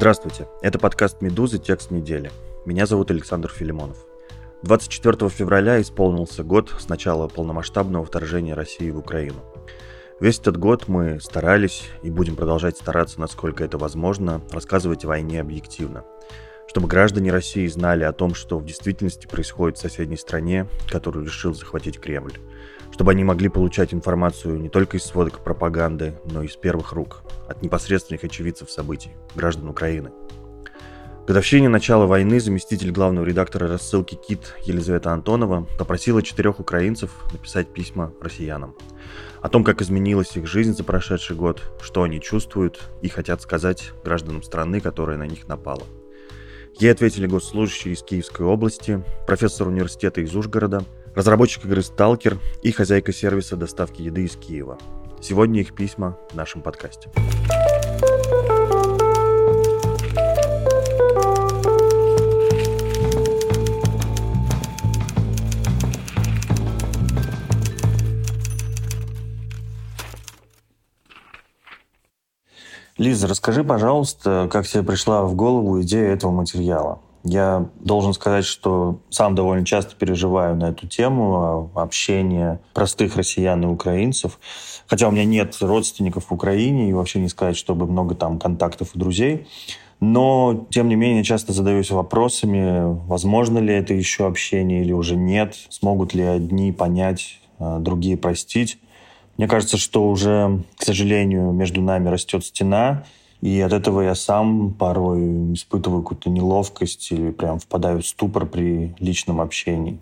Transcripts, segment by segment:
Здравствуйте, это подкаст «Медузы. Текст недели». Меня зовут Александр Филимонов. 24 февраля исполнился год с начала полномасштабного вторжения России в Украину. Весь этот год мы старались и будем продолжать стараться, насколько это возможно, рассказывать о войне объективно, чтобы граждане России знали о том, что в действительности происходит в соседней стране, которую решил захватить Кремль, чтобы они могли получать информацию не только из сводок пропаганды, но и из первых рук, от непосредственных очевидцев событий, граждан Украины – годовщине начала войны заместитель главного редактора рассылки «Кит» Елизавета Антонова попросила четырех украинцев написать письма россиянам о том, как изменилась их жизнь за прошедший год, что они чувствуют и хотят сказать гражданам страны, которая на них напала. Ей ответили госслужащие из Киевской области, профессор университета из Ужгорода, разработчик игры «Сталкер» и хозяйка сервиса доставки еды из Киева. Сегодня их письма в нашем подкасте. Лиза, расскажи, пожалуйста, как тебе пришла в голову идея этого материала? Я должен сказать, что сам довольно часто переживаю на эту тему общения простых россиян и украинцев. Хотя у меня нет родственников в Украине, и вообще не сказать, чтобы много там контактов и друзей. Но, тем не менее, часто задаюсь вопросами, возможно ли это еще общение или уже нет, смогут ли одни понять, а другие простить. Мне кажется, что уже, к сожалению, между нами растет стена, и от этого я сам порой испытываю какую-то неловкость или прям впадаю в ступор при личном общении.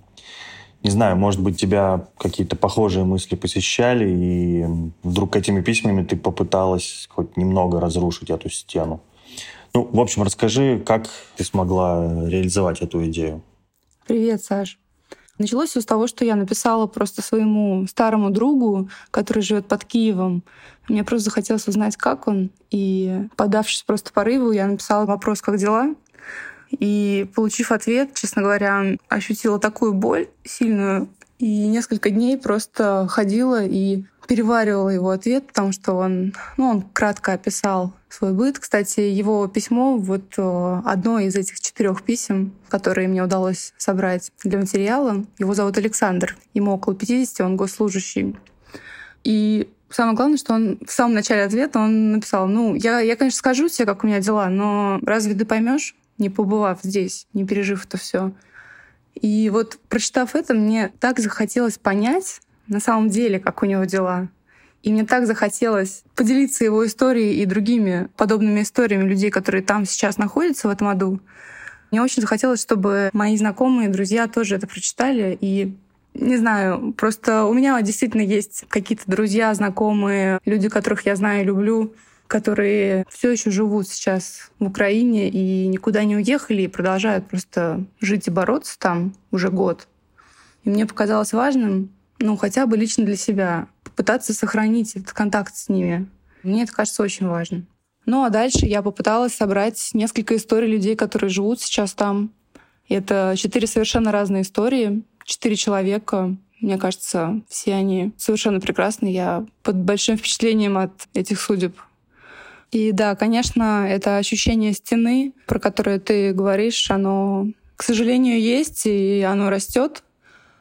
Не знаю, может быть, тебя какие-то похожие мысли посещали, и вдруг этими письмами ты попыталась хоть немного разрушить эту стену. Ну, в общем, расскажи, как ты смогла реализовать эту идею. Привет, Саш. Началось все с того, что я написала просто своему старому другу, который живет под Киевом. Мне просто захотелось узнать, как он. И, подавшись просто порыву, я написала вопрос «Как дела?». И, получив ответ, честно говоря, ощутила такую боль сильную. И несколько дней просто ходила и переваривала его ответ, потому что он, ну, он кратко описал свой быт. Кстати, его письмо, вот э, одно из этих четырех писем, которые мне удалось собрать для материала, его зовут Александр. Ему около 50, он госслужащий. И самое главное, что он в самом начале ответа он написал, ну, я, я конечно, скажу тебе, как у меня дела, но разве ты поймешь, не побывав здесь, не пережив это все? И вот прочитав это, мне так захотелось понять, на самом деле, как у него дела. И мне так захотелось поделиться его историей и другими подобными историями людей, которые там сейчас находятся в этом аду. Мне очень захотелось, чтобы мои знакомые, друзья тоже это прочитали. И не знаю, просто у меня действительно есть какие-то друзья, знакомые, люди, которых я знаю и люблю, которые все еще живут сейчас в Украине и никуда не уехали и продолжают просто жить и бороться там уже год. И мне показалось важным ну, хотя бы лично для себя, попытаться сохранить этот контакт с ними. Мне это кажется очень важным. Ну а дальше я попыталась собрать несколько историй людей, которые живут сейчас там. Это четыре совершенно разные истории, четыре человека. Мне кажется, все они совершенно прекрасны. Я под большим впечатлением от этих судеб. И да, конечно, это ощущение стены, про которое ты говоришь, оно, к сожалению, есть, и оно растет.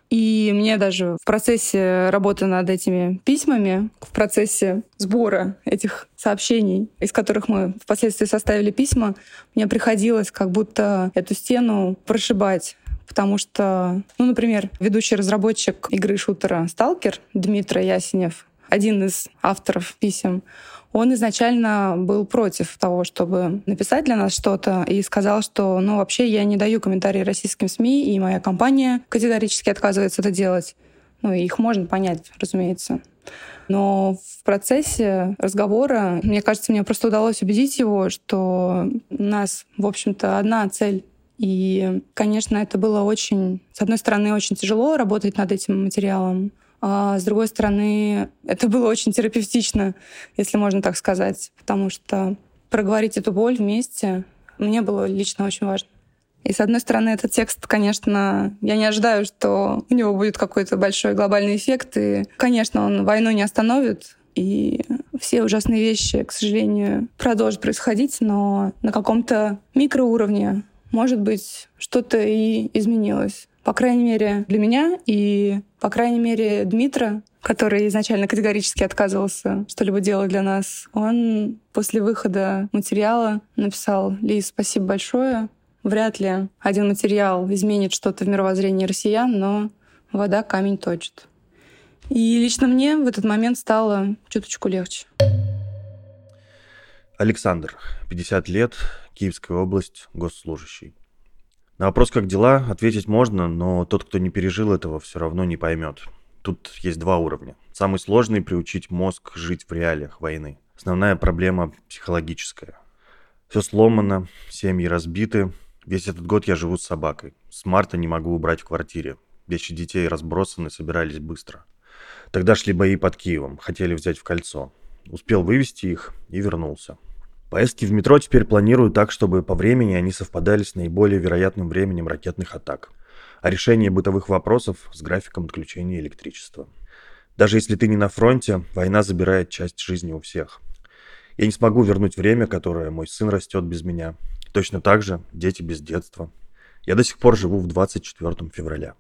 И мне даже в процессе работы над этими письмами, в процессе сбора этих сообщений, из которых мы впоследствии составили письма, мне приходилось как будто эту стену прошибать потому что, ну, например, ведущий разработчик игры шутера «Сталкер» Дмитрий Ясенев, один из авторов писем, он изначально был против того, чтобы написать для нас что-то, и сказал, что, ну, вообще я не даю комментарии российским СМИ, и моя компания категорически отказывается это делать. Ну, их можно понять, разумеется. Но в процессе разговора, мне кажется, мне просто удалось убедить его, что у нас, в общем-то, одна цель и, конечно, это было очень, с одной стороны, очень тяжело работать над этим материалом, а с другой стороны, это было очень терапевтично, если можно так сказать, потому что проговорить эту боль вместе мне было лично очень важно. И с одной стороны, этот текст, конечно, я не ожидаю, что у него будет какой-то большой глобальный эффект. И, конечно, он войну не остановит. И все ужасные вещи, к сожалению, продолжат происходить, но на каком-то микроуровне, может быть, что-то и изменилось. По крайней мере, для меня и, по крайней мере, Дмитра, который изначально категорически отказывался что-либо делать для нас, он после выхода материала написал «Лиз, спасибо большое. Вряд ли один материал изменит что-то в мировоззрении россиян, но вода камень точит». И лично мне в этот момент стало чуточку легче. Александр, 50 лет, Киевская область, госслужащий. На вопрос «как дела?» ответить можно, но тот, кто не пережил этого, все равно не поймет. Тут есть два уровня. Самый сложный – приучить мозг жить в реалиях войны. Основная проблема психологическая. Все сломано, семьи разбиты. Весь этот год я живу с собакой. С марта не могу убрать в квартире. Вещи детей разбросаны, собирались быстро – Тогда шли бои под Киевом, хотели взять в кольцо. Успел вывести их и вернулся. Поездки в метро теперь планирую так, чтобы по времени они совпадали с наиболее вероятным временем ракетных атак, а решение бытовых вопросов с графиком отключения электричества. Даже если ты не на фронте, война забирает часть жизни у всех. Я не смогу вернуть время, которое мой сын растет без меня. Точно так же дети без детства. Я до сих пор живу в 24 февраля.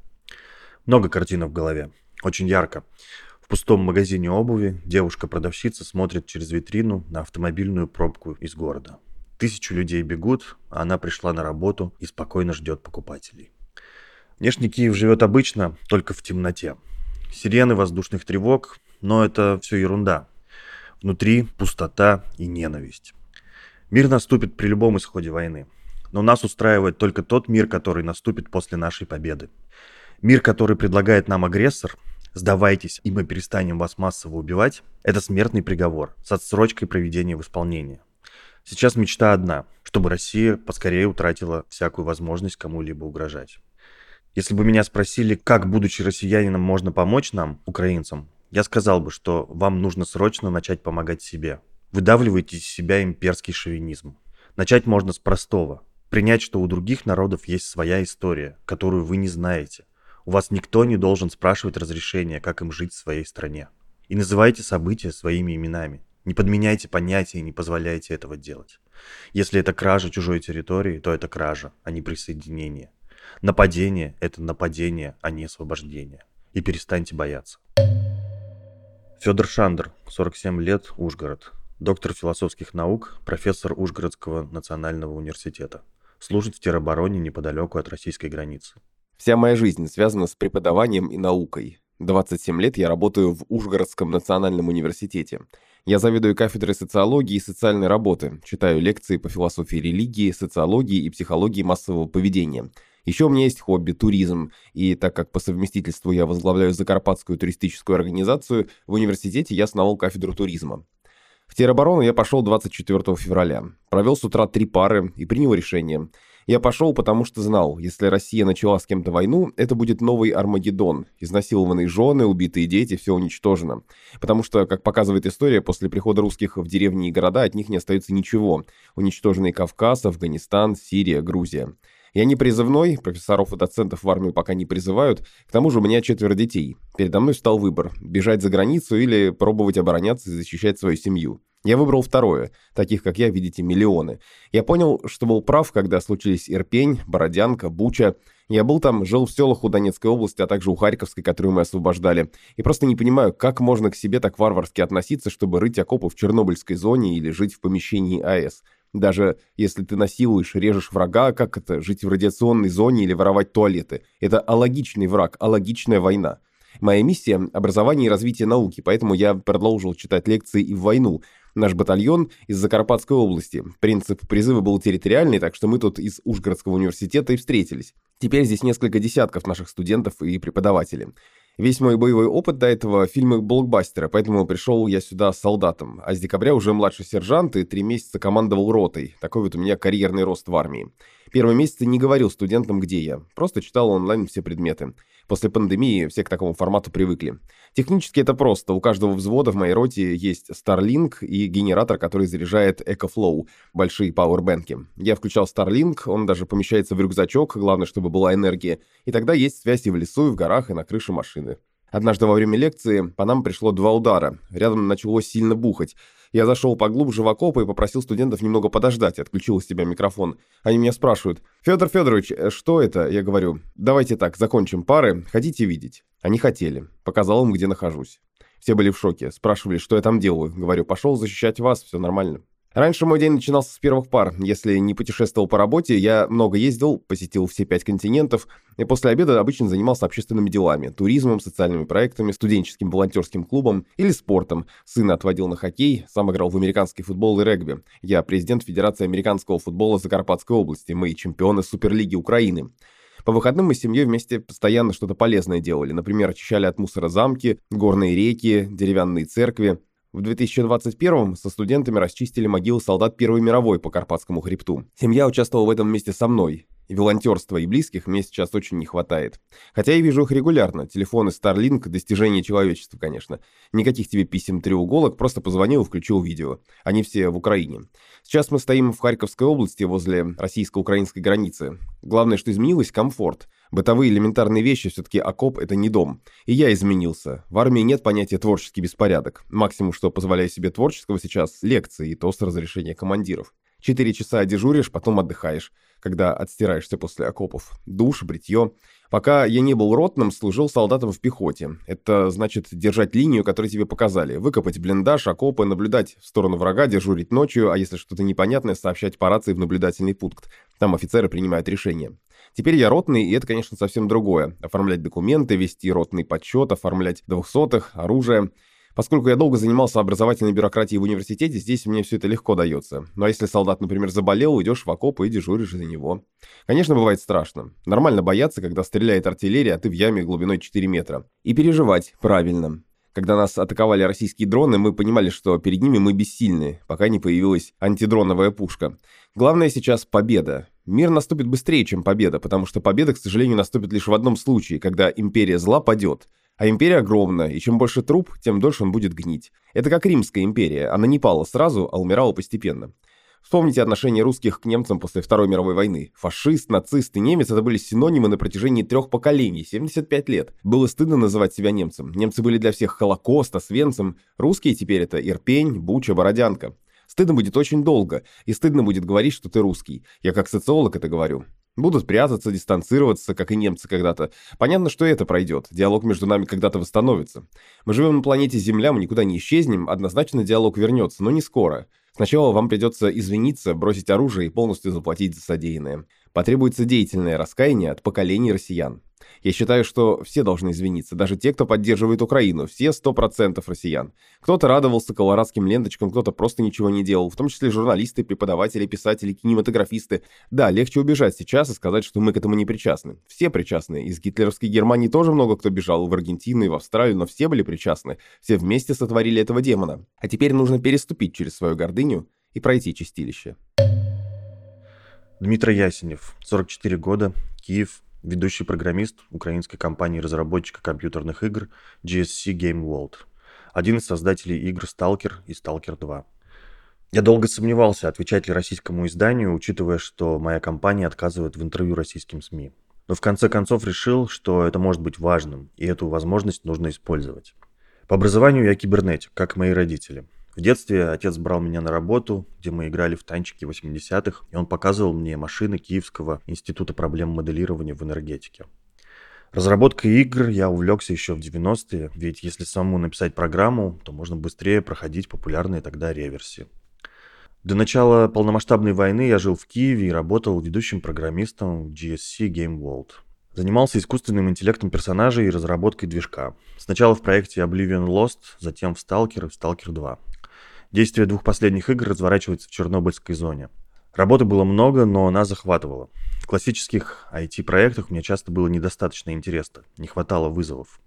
Много картин в голове. Очень ярко. В пустом магазине обуви девушка-продавщица смотрит через витрину на автомобильную пробку из города. Тысячу людей бегут, а она пришла на работу и спокойно ждет покупателей. Внешний Киев живет обычно, только в темноте. Сирены воздушных тревог, но это все ерунда. Внутри пустота и ненависть. Мир наступит при любом исходе войны. Но нас устраивает только тот мир, который наступит после нашей победы. Мир, который предлагает нам агрессор, сдавайтесь, и мы перестанем вас массово убивать, это смертный приговор с отсрочкой проведения в исполнение. Сейчас мечта одна, чтобы Россия поскорее утратила всякую возможность кому-либо угрожать. Если бы меня спросили, как, будучи россиянином, можно помочь нам, украинцам, я сказал бы, что вам нужно срочно начать помогать себе. Выдавливайте из себя имперский шовинизм. Начать можно с простого. Принять, что у других народов есть своя история, которую вы не знаете – у вас никто не должен спрашивать разрешения, как им жить в своей стране. И называйте события своими именами. Не подменяйте понятия и не позволяйте этого делать. Если это кража чужой территории, то это кража, а не присоединение. Нападение – это нападение, а не освобождение. И перестаньте бояться. Федор Шандр, 47 лет, Ужгород. Доктор философских наук, профессор Ужгородского национального университета. Служит в теробороне неподалеку от российской границы. Вся моя жизнь связана с преподаванием и наукой. 27 лет я работаю в Ужгородском национальном университете. Я заведую кафедрой социологии и социальной работы, читаю лекции по философии религии, социологии и психологии массового поведения. Еще у меня есть хобби – туризм, и так как по совместительству я возглавляю Закарпатскую туристическую организацию, в университете я основал кафедру туризма. В тероборону я пошел 24 февраля. Провел с утра три пары и принял решение – я пошел, потому что знал, если Россия начала с кем-то войну, это будет новый Армагеддон. Изнасилованные жены, убитые дети, все уничтожено. Потому что, как показывает история, после прихода русских в деревни и города от них не остается ничего. Уничтоженный Кавказ, Афганистан, Сирия, Грузия. Я не призывной, профессоров и доцентов в армию пока не призывают, к тому же у меня четверо детей. Передо мной стал выбор – бежать за границу или пробовать обороняться и защищать свою семью. Я выбрал второе. Таких, как я, видите, миллионы. Я понял, что был прав, когда случились Ирпень, Бородянка, Буча. Я был там, жил в селах у Донецкой области, а также у Харьковской, которую мы освобождали. И просто не понимаю, как можно к себе так варварски относиться, чтобы рыть окопы в Чернобыльской зоне или жить в помещении АЭС. Даже если ты насилуешь, режешь врага, как это, жить в радиационной зоне или воровать туалеты? Это алогичный враг, алогичная война. Моя миссия – образование и развитие науки, поэтому я продолжил читать лекции и в войну, Наш батальон из Закарпатской области. Принцип призыва был территориальный, так что мы тут из Ужгородского университета и встретились. Теперь здесь несколько десятков наших студентов и преподавателей. Весь мой боевой опыт до этого фильмы блокбастера, поэтому пришел я сюда солдатом, а с декабря уже младший сержант и три месяца командовал ротой. Такой вот у меня карьерный рост в армии. Первые месяцы не говорил студентам, где я, просто читал онлайн все предметы. После пандемии все к такому формату привыкли. Технически это просто. У каждого взвода в моей роте есть Starlink и генератор, который заряжает EcoFlow, большие пауэрбэнки. Я включал Starlink, он даже помещается в рюкзачок, главное, чтобы была энергия. И тогда есть связь и в лесу, и в горах, и на крыше машины. Однажды во время лекции по нам пришло два удара. Рядом начало сильно бухать. Я зашел поглубже в окопы и попросил студентов немного подождать, отключил из себя микрофон. Они меня спрашивают, «Федор Федорович, э, что это?» Я говорю, «Давайте так, закончим пары, хотите видеть?» Они хотели. Показал им, где нахожусь. Все были в шоке, спрашивали, что я там делаю. Говорю, пошел защищать вас, все нормально. Раньше мой день начинался с первых пар. Если не путешествовал по работе, я много ездил, посетил все пять континентов, и после обеда обычно занимался общественными делами, туризмом, социальными проектами, студенческим волонтерским клубом или спортом. Сына отводил на хоккей, сам играл в американский футбол и регби. Я президент Федерации американского футбола Закарпатской области, мы чемпионы Суперлиги Украины. По выходным мы с семьей вместе постоянно что-то полезное делали. Например, очищали от мусора замки, горные реки, деревянные церкви. В 2021 со студентами расчистили могилы солдат Первой мировой по Карпатскому хребту. Семья участвовала в этом вместе со мной. И волонтерства и близких мне сейчас очень не хватает. Хотя я вижу их регулярно. Телефоны Starlink – достижение человечества, конечно. Никаких тебе писем-треуголок, просто позвонил и включил видео. Они все в Украине. Сейчас мы стоим в Харьковской области возле российско-украинской границы. Главное, что изменилось – комфорт. Бытовые элементарные вещи, все-таки окоп – это не дом. И я изменился. В армии нет понятия творческий беспорядок. Максимум, что позволяю себе творческого сейчас – лекции, и то с разрешения командиров. Четыре часа дежуришь, потом отдыхаешь, когда отстираешься после окопов. Душ, бритье. Пока я не был ротным, служил солдатом в пехоте. Это значит держать линию, которую тебе показали. Выкопать блиндаж, окопы, наблюдать в сторону врага, дежурить ночью, а если что-то непонятное, сообщать по рации в наблюдательный пункт. Там офицеры принимают решения. Теперь я ротный, и это, конечно, совсем другое. Оформлять документы, вести ротный подсчет, оформлять двухсотых, оружие. Поскольку я долго занимался образовательной бюрократией в университете, здесь мне все это легко дается. Ну а если солдат, например, заболел, идешь в окоп и дежуришь за него. Конечно, бывает страшно. Нормально бояться, когда стреляет артиллерия, а ты в яме глубиной 4 метра. И переживать правильно. Когда нас атаковали российские дроны, мы понимали, что перед ними мы бессильны, пока не появилась антидроновая пушка. Главное сейчас победа. Мир наступит быстрее, чем победа, потому что победа, к сожалению, наступит лишь в одном случае, когда империя зла падет. А империя огромна, и чем больше труп, тем дольше он будет гнить. Это как Римская империя, она не пала сразу, а умирала постепенно. Вспомните отношение русских к немцам после Второй мировой войны. Фашист, нацист и немец – это были синонимы на протяжении трех поколений, 75 лет. Было стыдно называть себя немцем. Немцы были для всех Холокост, Освенцим. Русские теперь это Ирпень, Буча, Бородянка. Стыдно будет очень долго, и стыдно будет говорить, что ты русский. Я как социолог это говорю. Будут прятаться, дистанцироваться, как и немцы когда-то. Понятно, что это пройдет. Диалог между нами когда-то восстановится. Мы живем на планете Земля, мы никуда не исчезнем. Однозначно диалог вернется, но не скоро. Сначала вам придется извиниться, бросить оружие и полностью заплатить за содеянное. Потребуется деятельное раскаяние от поколений россиян. Я считаю, что все должны извиниться, даже те, кто поддерживает Украину, все 100% россиян. Кто-то радовался колорадским ленточкам, кто-то просто ничего не делал, в том числе журналисты, преподаватели, писатели, кинематографисты. Да, легче убежать сейчас и сказать, что мы к этому не причастны. Все причастны. Из гитлеровской Германии тоже много кто бежал, в Аргентину и в Австралию, но все были причастны. Все вместе сотворили этого демона. А теперь нужно переступить через свою гордыню и пройти чистилище. Дмитрий Ясенев, 44 года, Киев, ведущий программист украинской компании-разработчика компьютерных игр GSC Game World, один из создателей игр Stalker и Stalker 2. Я долго сомневался, отвечать ли российскому изданию, учитывая, что моя компания отказывает в интервью российским СМИ. Но в конце концов решил, что это может быть важным, и эту возможность нужно использовать. По образованию я кибернетик, как мои родители – в детстве отец брал меня на работу, где мы играли в танчики 80-х, и он показывал мне машины Киевского института проблем моделирования в энергетике. Разработкой игр я увлекся еще в 90-е, ведь если самому написать программу, то можно быстрее проходить популярные тогда реверсии. До начала полномасштабной войны я жил в Киеве и работал ведущим программистом в GSC Game World. Занимался искусственным интеллектом персонажей и разработкой движка. Сначала в проекте Oblivion Lost, затем в Stalker и Stalker 2. Действие двух последних игр разворачивается в Чернобыльской зоне. Работы было много, но она захватывала. В классических IT-проектах мне часто было недостаточно интересно, не хватало вызовов.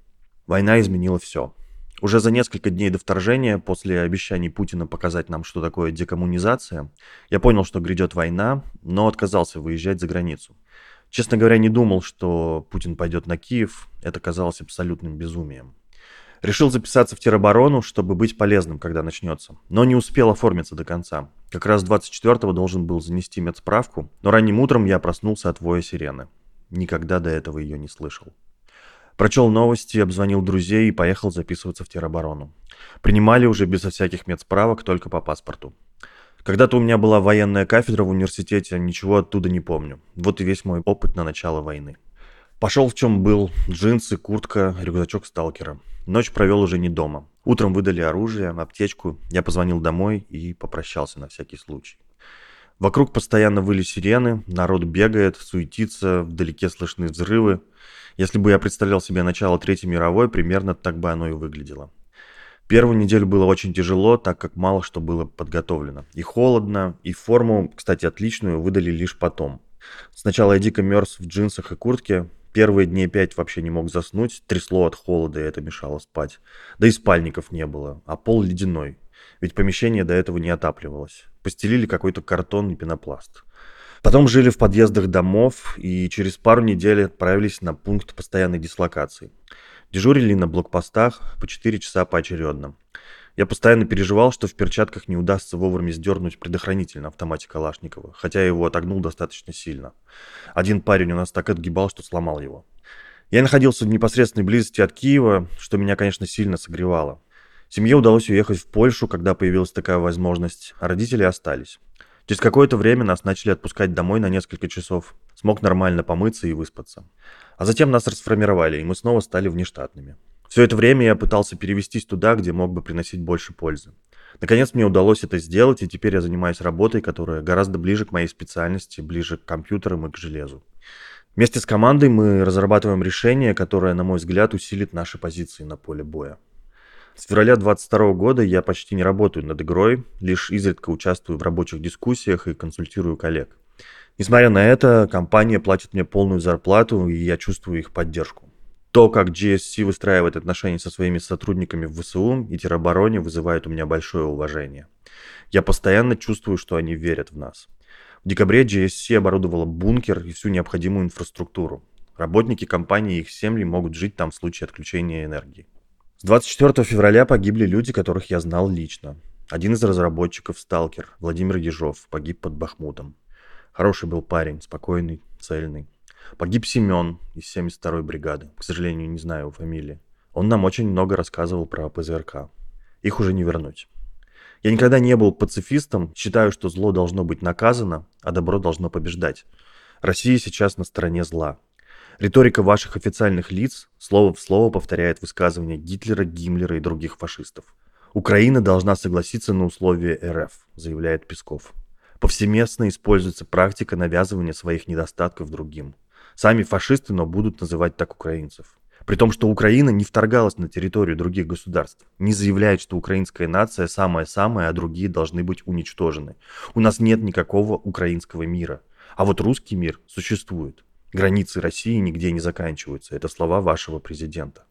Война изменила все. Уже за несколько дней до вторжения, после обещаний Путина показать нам, что такое декоммунизация, я понял, что грядет война, но отказался выезжать за границу. Честно говоря, не думал, что Путин пойдет на Киев. Это казалось абсолютным безумием. Решил записаться в тероборону, чтобы быть полезным, когда начнется. Но не успел оформиться до конца. Как раз 24-го должен был занести медсправку, но ранним утром я проснулся от воя сирены. Никогда до этого ее не слышал. Прочел новости, обзвонил друзей и поехал записываться в тероборону. Принимали уже безо всяких медсправок, только по паспорту. Когда-то у меня была военная кафедра в университете, ничего оттуда не помню. Вот и весь мой опыт на начало войны. Пошел в чем был. Джинсы, куртка, рюкзачок сталкера. Ночь провел уже не дома. Утром выдали оружие, аптечку. Я позвонил домой и попрощался на всякий случай. Вокруг постоянно выли сирены, народ бегает, суетится, вдалеке слышны взрывы. Если бы я представлял себе начало Третьей мировой, примерно так бы оно и выглядело. Первую неделю было очень тяжело, так как мало что было подготовлено. И холодно, и форму, кстати, отличную, выдали лишь потом. Сначала я дико мерз в джинсах и куртке. Первые дни пять вообще не мог заснуть, трясло от холода, и это мешало спать. Да и спальников не было, а пол ледяной. Ведь помещение до этого не отапливалось. Постелили какой-то картон и пенопласт. Потом жили в подъездах домов и через пару недель отправились на пункт постоянной дислокации. Дежурили на блокпостах по 4 часа поочередно. Я постоянно переживал, что в перчатках не удастся вовремя сдернуть предохранитель на автомате Калашникова, хотя я его отогнул достаточно сильно. Один парень у нас так отгибал, что сломал его. Я находился в непосредственной близости от Киева, что меня, конечно, сильно согревало. Семье удалось уехать в Польшу, когда появилась такая возможность, а родители остались. Через какое-то время нас начали отпускать домой на несколько часов. Смог нормально помыться и выспаться. А затем нас расформировали, и мы снова стали внештатными. Все это время я пытался перевестись туда, где мог бы приносить больше пользы. Наконец мне удалось это сделать, и теперь я занимаюсь работой, которая гораздо ближе к моей специальности, ближе к компьютерам и к железу. Вместе с командой мы разрабатываем решение, которое, на мой взгляд, усилит наши позиции на поле боя. С февраля 2022 года я почти не работаю над игрой, лишь изредка участвую в рабочих дискуссиях и консультирую коллег. Несмотря на это, компания платит мне полную зарплату, и я чувствую их поддержку. То, как GSC выстраивает отношения со своими сотрудниками в ВСУ и теробороне, вызывает у меня большое уважение. Я постоянно чувствую, что они верят в нас. В декабре GSC оборудовала бункер и всю необходимую инфраструктуру. Работники компании и их семьи могут жить там в случае отключения энергии. С 24 февраля погибли люди, которых я знал лично. Один из разработчиков, сталкер, Владимир Ежов, погиб под Бахмутом. Хороший был парень, спокойный, цельный. Погиб Семен из 72-й бригады. К сожалению, не знаю его фамилии. Он нам очень много рассказывал про ПЗРК. Их уже не вернуть. Я никогда не был пацифистом, считаю, что зло должно быть наказано, а добро должно побеждать. Россия сейчас на стороне зла. Риторика ваших официальных лиц слово в слово повторяет высказывания Гитлера, Гиммлера и других фашистов. Украина должна согласиться на условия РФ, заявляет Песков. Повсеместно используется практика навязывания своих недостатков другим. Сами фашисты, но будут называть так украинцев. При том, что Украина не вторгалась на территорию других государств, не заявляет, что украинская нация самая-самая, а другие должны быть уничтожены. У нас нет никакого украинского мира. А вот русский мир существует. Границы России нигде не заканчиваются. Это слова вашего президента.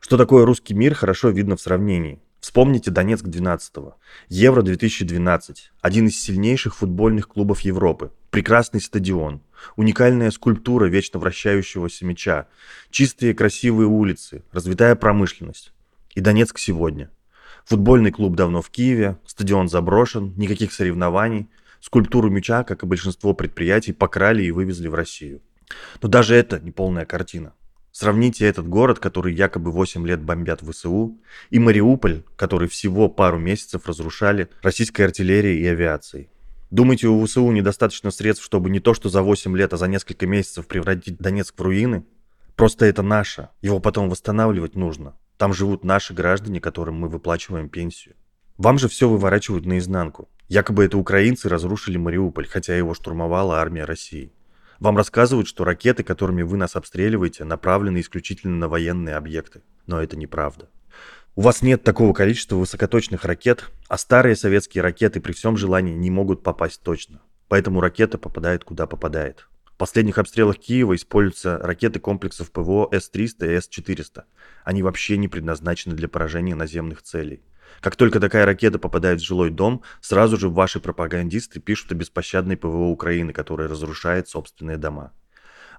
Что такое русский мир, хорошо видно в сравнении. Вспомните Донецк 12-го. Евро 2012. Один из сильнейших футбольных клубов Европы. Прекрасный стадион. Уникальная скульптура вечно вращающегося мяча. Чистые красивые улицы. Развитая промышленность. И Донецк сегодня. Футбольный клуб давно в Киеве. Стадион заброшен. Никаких соревнований. Скульптуру мяча, как и большинство предприятий, покрали и вывезли в Россию. Но даже это не полная картина. Сравните этот город, который якобы 8 лет бомбят в ВСУ, и Мариуполь, который всего пару месяцев разрушали российской артиллерией и авиацией. Думаете, у ВСУ недостаточно средств, чтобы не то что за 8 лет, а за несколько месяцев превратить Донецк в руины? Просто это наше. Его потом восстанавливать нужно. Там живут наши граждане, которым мы выплачиваем пенсию. Вам же все выворачивают наизнанку. Якобы это украинцы разрушили Мариуполь, хотя его штурмовала армия России. Вам рассказывают, что ракеты, которыми вы нас обстреливаете, направлены исключительно на военные объекты. Но это неправда. У вас нет такого количества высокоточных ракет, а старые советские ракеты при всем желании не могут попасть точно. Поэтому ракета попадает куда попадает. В последних обстрелах Киева используются ракеты комплексов ПВО С-300 и С-400. Они вообще не предназначены для поражения наземных целей. Как только такая ракета попадает в жилой дом, сразу же ваши пропагандисты пишут о беспощадной ПВО Украины, которая разрушает собственные дома.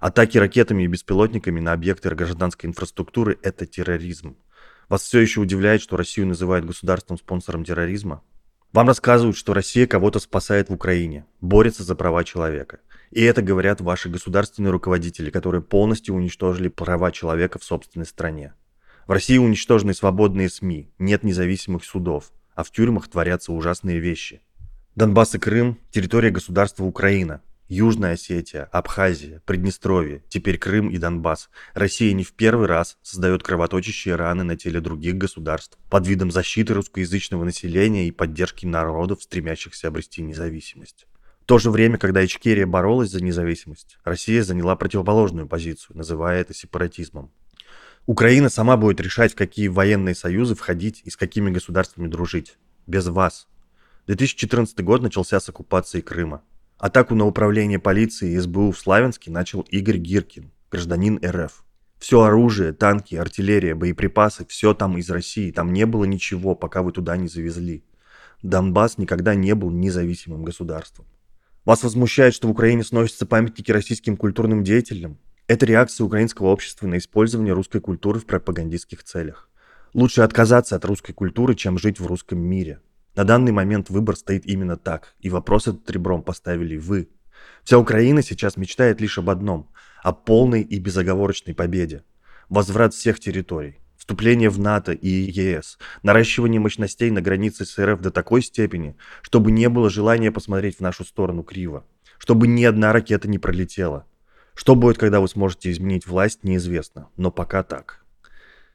Атаки ракетами и беспилотниками на объекты гражданской инфраструктуры – это терроризм. Вас все еще удивляет, что Россию называют государством-спонсором терроризма? Вам рассказывают, что Россия кого-то спасает в Украине, борется за права человека. И это говорят ваши государственные руководители, которые полностью уничтожили права человека в собственной стране. В России уничтожены свободные СМИ, нет независимых судов, а в тюрьмах творятся ужасные вещи. Донбасс и Крым – территория государства Украина. Южная Осетия, Абхазия, Приднестровье, теперь Крым и Донбасс. Россия не в первый раз создает кровоточащие раны на теле других государств под видом защиты русскоязычного населения и поддержки народов, стремящихся обрести независимость. В то же время, когда Ичкерия боролась за независимость, Россия заняла противоположную позицию, называя это сепаратизмом. Украина сама будет решать, в какие военные союзы входить и с какими государствами дружить. Без вас. 2014 год начался с оккупации Крыма. Атаку на управление полиции и СБУ в Славянске начал Игорь Гиркин, гражданин РФ. Все оружие, танки, артиллерия, боеприпасы, все там из России. Там не было ничего, пока вы туда не завезли. Донбасс никогда не был независимым государством. Вас возмущает, что в Украине сносятся памятники российским культурным деятелям? Это реакция украинского общества на использование русской культуры в пропагандистских целях. Лучше отказаться от русской культуры, чем жить в русском мире. На данный момент выбор стоит именно так, и вопрос этот ребром поставили вы. Вся Украина сейчас мечтает лишь об одном – о полной и безоговорочной победе. Возврат всех территорий, вступление в НАТО и ЕС, наращивание мощностей на границе с РФ до такой степени, чтобы не было желания посмотреть в нашу сторону криво, чтобы ни одна ракета не пролетела. Что будет, когда вы сможете изменить власть, неизвестно, но пока так.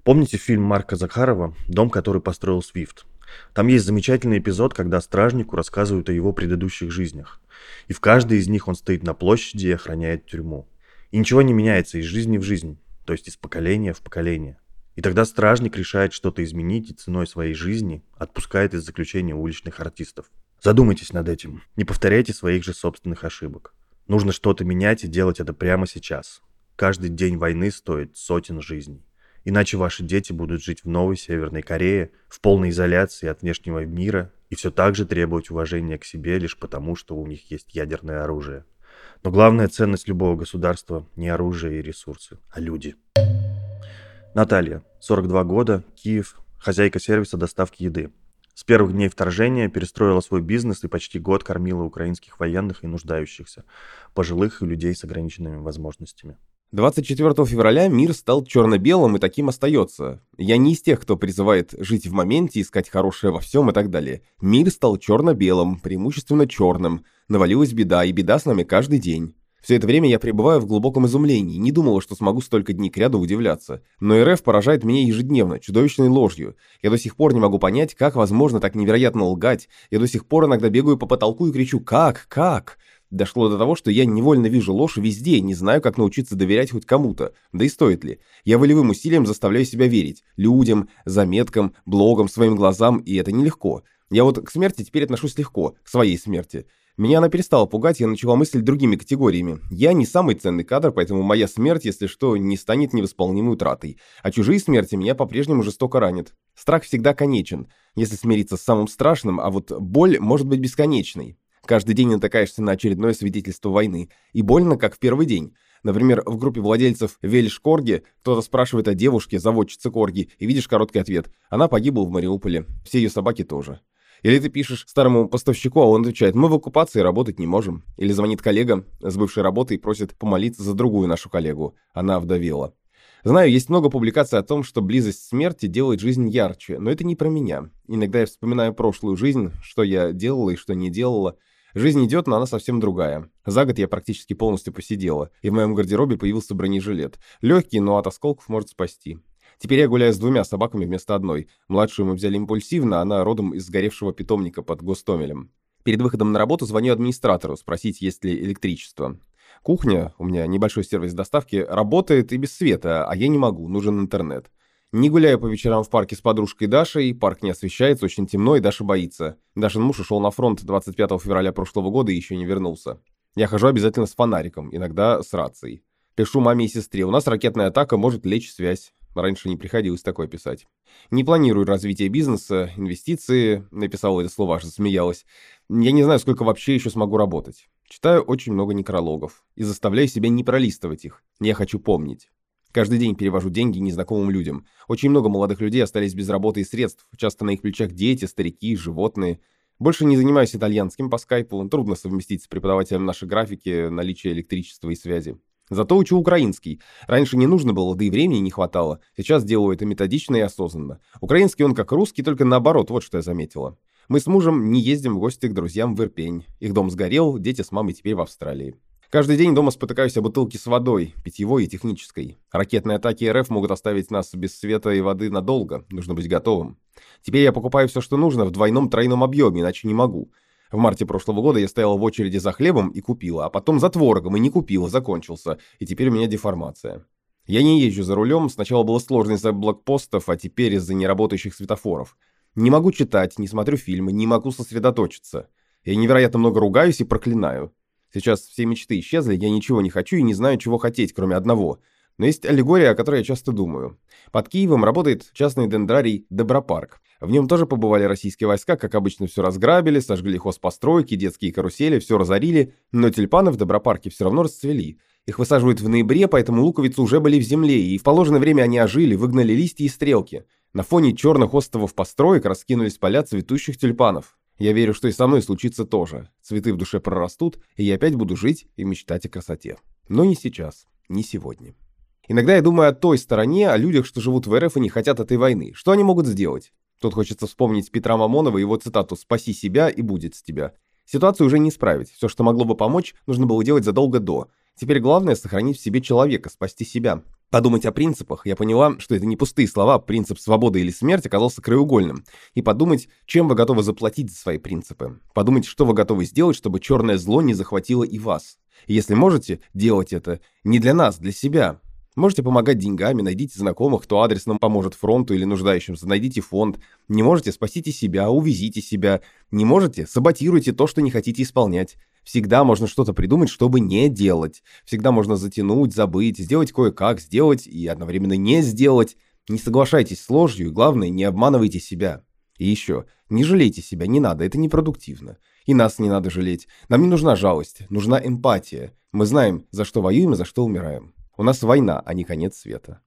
Помните фильм Марка Захарова «Дом, который построил Свифт»? Там есть замечательный эпизод, когда стражнику рассказывают о его предыдущих жизнях. И в каждой из них он стоит на площади и охраняет тюрьму. И ничего не меняется из жизни в жизнь, то есть из поколения в поколение. И тогда стражник решает что-то изменить и ценой своей жизни отпускает из заключения уличных артистов. Задумайтесь над этим. Не повторяйте своих же собственных ошибок. Нужно что-то менять и делать это прямо сейчас. Каждый день войны стоит сотен жизней. Иначе ваши дети будут жить в новой Северной Корее, в полной изоляции от внешнего мира и все так же требовать уважения к себе лишь потому, что у них есть ядерное оружие. Но главная ценность любого государства не оружие и ресурсы, а люди. Наталья, 42 года, Киев, хозяйка сервиса доставки еды. С первых дней вторжения перестроила свой бизнес и почти год кормила украинских военных и нуждающихся, пожилых и людей с ограниченными возможностями. 24 февраля мир стал черно-белым и таким остается. Я не из тех, кто призывает жить в моменте, искать хорошее во всем и так далее. Мир стал черно-белым, преимущественно черным. Навалилась беда, и беда с нами каждый день. Все это время я пребываю в глубоком изумлении, не думала, что смогу столько дней кряду удивляться. Но РФ поражает меня ежедневно, чудовищной ложью. Я до сих пор не могу понять, как возможно так невероятно лгать. Я до сих пор иногда бегаю по потолку и кричу «Как? Как?». Дошло до того, что я невольно вижу ложь везде, не знаю, как научиться доверять хоть кому-то. Да и стоит ли. Я волевым усилием заставляю себя верить. Людям, заметкам, блогам, своим глазам, и это нелегко. Я вот к смерти теперь отношусь легко, к своей смерти. Меня она перестала пугать, я начала мыслить другими категориями. Я не самый ценный кадр, поэтому моя смерть, если что, не станет невосполнимой утратой. А чужие смерти меня по-прежнему жестоко ранят. Страх всегда конечен, если смириться с самым страшным, а вот боль может быть бесконечной. Каждый день натыкаешься на очередное свидетельство войны. И больно, как в первый день. Например, в группе владельцев Вельш Корги кто-то спрашивает о девушке, заводчице Корги, и видишь короткий ответ. Она погибла в Мариуполе. Все ее собаки тоже. Или ты пишешь старому поставщику, а он отвечает, мы в оккупации работать не можем. Или звонит коллега с бывшей работы и просит помолиться за другую нашу коллегу. Она вдовела. Знаю, есть много публикаций о том, что близость смерти делает жизнь ярче, но это не про меня. Иногда я вспоминаю прошлую жизнь, что я делала и что не делала, Жизнь идет, но она совсем другая. За год я практически полностью посидела, и в моем гардеробе появился бронежилет. Легкий, но от осколков может спасти. Теперь я гуляю с двумя собаками вместо одной. Младшую мы взяли импульсивно, она родом из сгоревшего питомника под Гостомелем. Перед выходом на работу звоню администратору, спросить, есть ли электричество. Кухня, у меня небольшой сервис доставки, работает и без света, а я не могу, нужен интернет. Не гуляю по вечерам в парке с подружкой Дашей, парк не освещается, очень темно, и Даша боится. Дашин муж ушел на фронт 25 февраля прошлого года и еще не вернулся. Я хожу обязательно с фонариком, иногда с рацией. Пишу маме и сестре, у нас ракетная атака, может лечь связь. Раньше не приходилось такое писать. Не планирую развитие бизнеса, инвестиции, написала это слово, аж засмеялась. Я не знаю, сколько вообще еще смогу работать. Читаю очень много некрологов и заставляю себя не пролистывать их. Я хочу помнить. Каждый день перевожу деньги незнакомым людям. Очень много молодых людей остались без работы и средств. Часто на их плечах дети, старики, животные. Больше не занимаюсь итальянским по скайпу, трудно совместить с преподавателем нашей графики наличие электричества и связи. Зато учу украинский. Раньше не нужно было, да и времени не хватало. Сейчас делаю это методично и осознанно. Украинский он как русский, только наоборот, вот что я заметила. Мы с мужем не ездим в гости к друзьям в Ирпень. Их дом сгорел, дети с мамой теперь в Австралии. Каждый день дома спотыкаюсь о бутылке с водой, питьевой и технической. Ракетные атаки РФ могут оставить нас без света и воды надолго, нужно быть готовым. Теперь я покупаю все, что нужно, в двойном-тройном объеме, иначе не могу. В марте прошлого года я стояла в очереди за хлебом и купила, а потом за творогом и не купила, закончился, и теперь у меня деформация. Я не езжу за рулем, сначала было сложно из-за блокпостов, а теперь из-за неработающих светофоров. Не могу читать, не смотрю фильмы, не могу сосредоточиться. Я невероятно много ругаюсь и проклинаю. Сейчас все мечты исчезли, я ничего не хочу и не знаю, чего хотеть, кроме одного. Но есть аллегория, о которой я часто думаю. Под Киевом работает частный дендрарий Добропарк. В нем тоже побывали российские войска, как обычно все разграбили, сожгли хозпостройки, детские карусели, все разорили, но тюльпаны в Добропарке все равно расцвели. Их высаживают в ноябре, поэтому луковицы уже были в земле, и в положенное время они ожили, выгнали листья и стрелки. На фоне черных островов построек раскинулись поля цветущих тюльпанов. Я верю, что и со мной случится тоже. Цветы в душе прорастут, и я опять буду жить и мечтать о красоте. Но не сейчас, не сегодня. Иногда я думаю о той стороне, о людях, что живут в РФ и не хотят этой войны. Что они могут сделать? Тут хочется вспомнить Петра Мамонова и его цитату «Спаси себя, и будет с тебя». Ситуацию уже не исправить. Все, что могло бы помочь, нужно было делать задолго до. Теперь главное сохранить в себе человека, спасти себя. Подумать о принципах. Я поняла, что это не пустые слова, принцип свободы или смерти оказался краеугольным. И подумать, чем вы готовы заплатить за свои принципы. Подумать, что вы готовы сделать, чтобы черное зло не захватило и вас. И если можете, делать это не для нас, для себя. Можете помогать деньгами, найдите знакомых, кто адресно поможет фронту или нуждающимся, найдите фонд. Не можете, спасите себя, увезите себя. Не можете, саботируйте то, что не хотите исполнять. Всегда можно что-то придумать, чтобы не делать. Всегда можно затянуть, забыть, сделать кое-как, сделать и одновременно не сделать. Не соглашайтесь с ложью и, главное, не обманывайте себя. И еще, не жалейте себя, не надо, это непродуктивно. И нас не надо жалеть. Нам не нужна жалость, нужна эмпатия. Мы знаем, за что воюем и за что умираем. У нас война, а не конец света.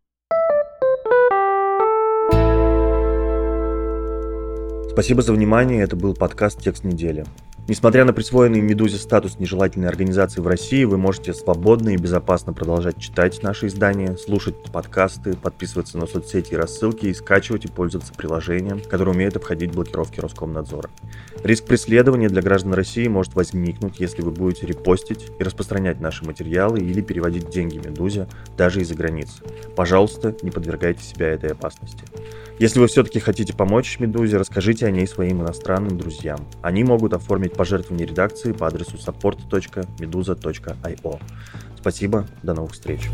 Спасибо за внимание. Это был подкаст «Текст недели». Несмотря на присвоенный «Медузе» статус нежелательной организации в России, вы можете свободно и безопасно продолжать читать наши издания, слушать подкасты, подписываться на соцсети и рассылки и скачивать и пользоваться приложением, которое умеет обходить блокировки Роскомнадзора. Риск преследования для граждан России может возникнуть, если вы будете репостить и распространять наши материалы или переводить деньги «Медузе» даже из-за границы. Пожалуйста, не подвергайте себя этой опасности. Если вы все-таки хотите помочь «Медузе», расскажите о ней своим иностранным друзьям. Они могут оформить пожертвование редакции по адресу support.meduza.io. Спасибо, до новых встреч.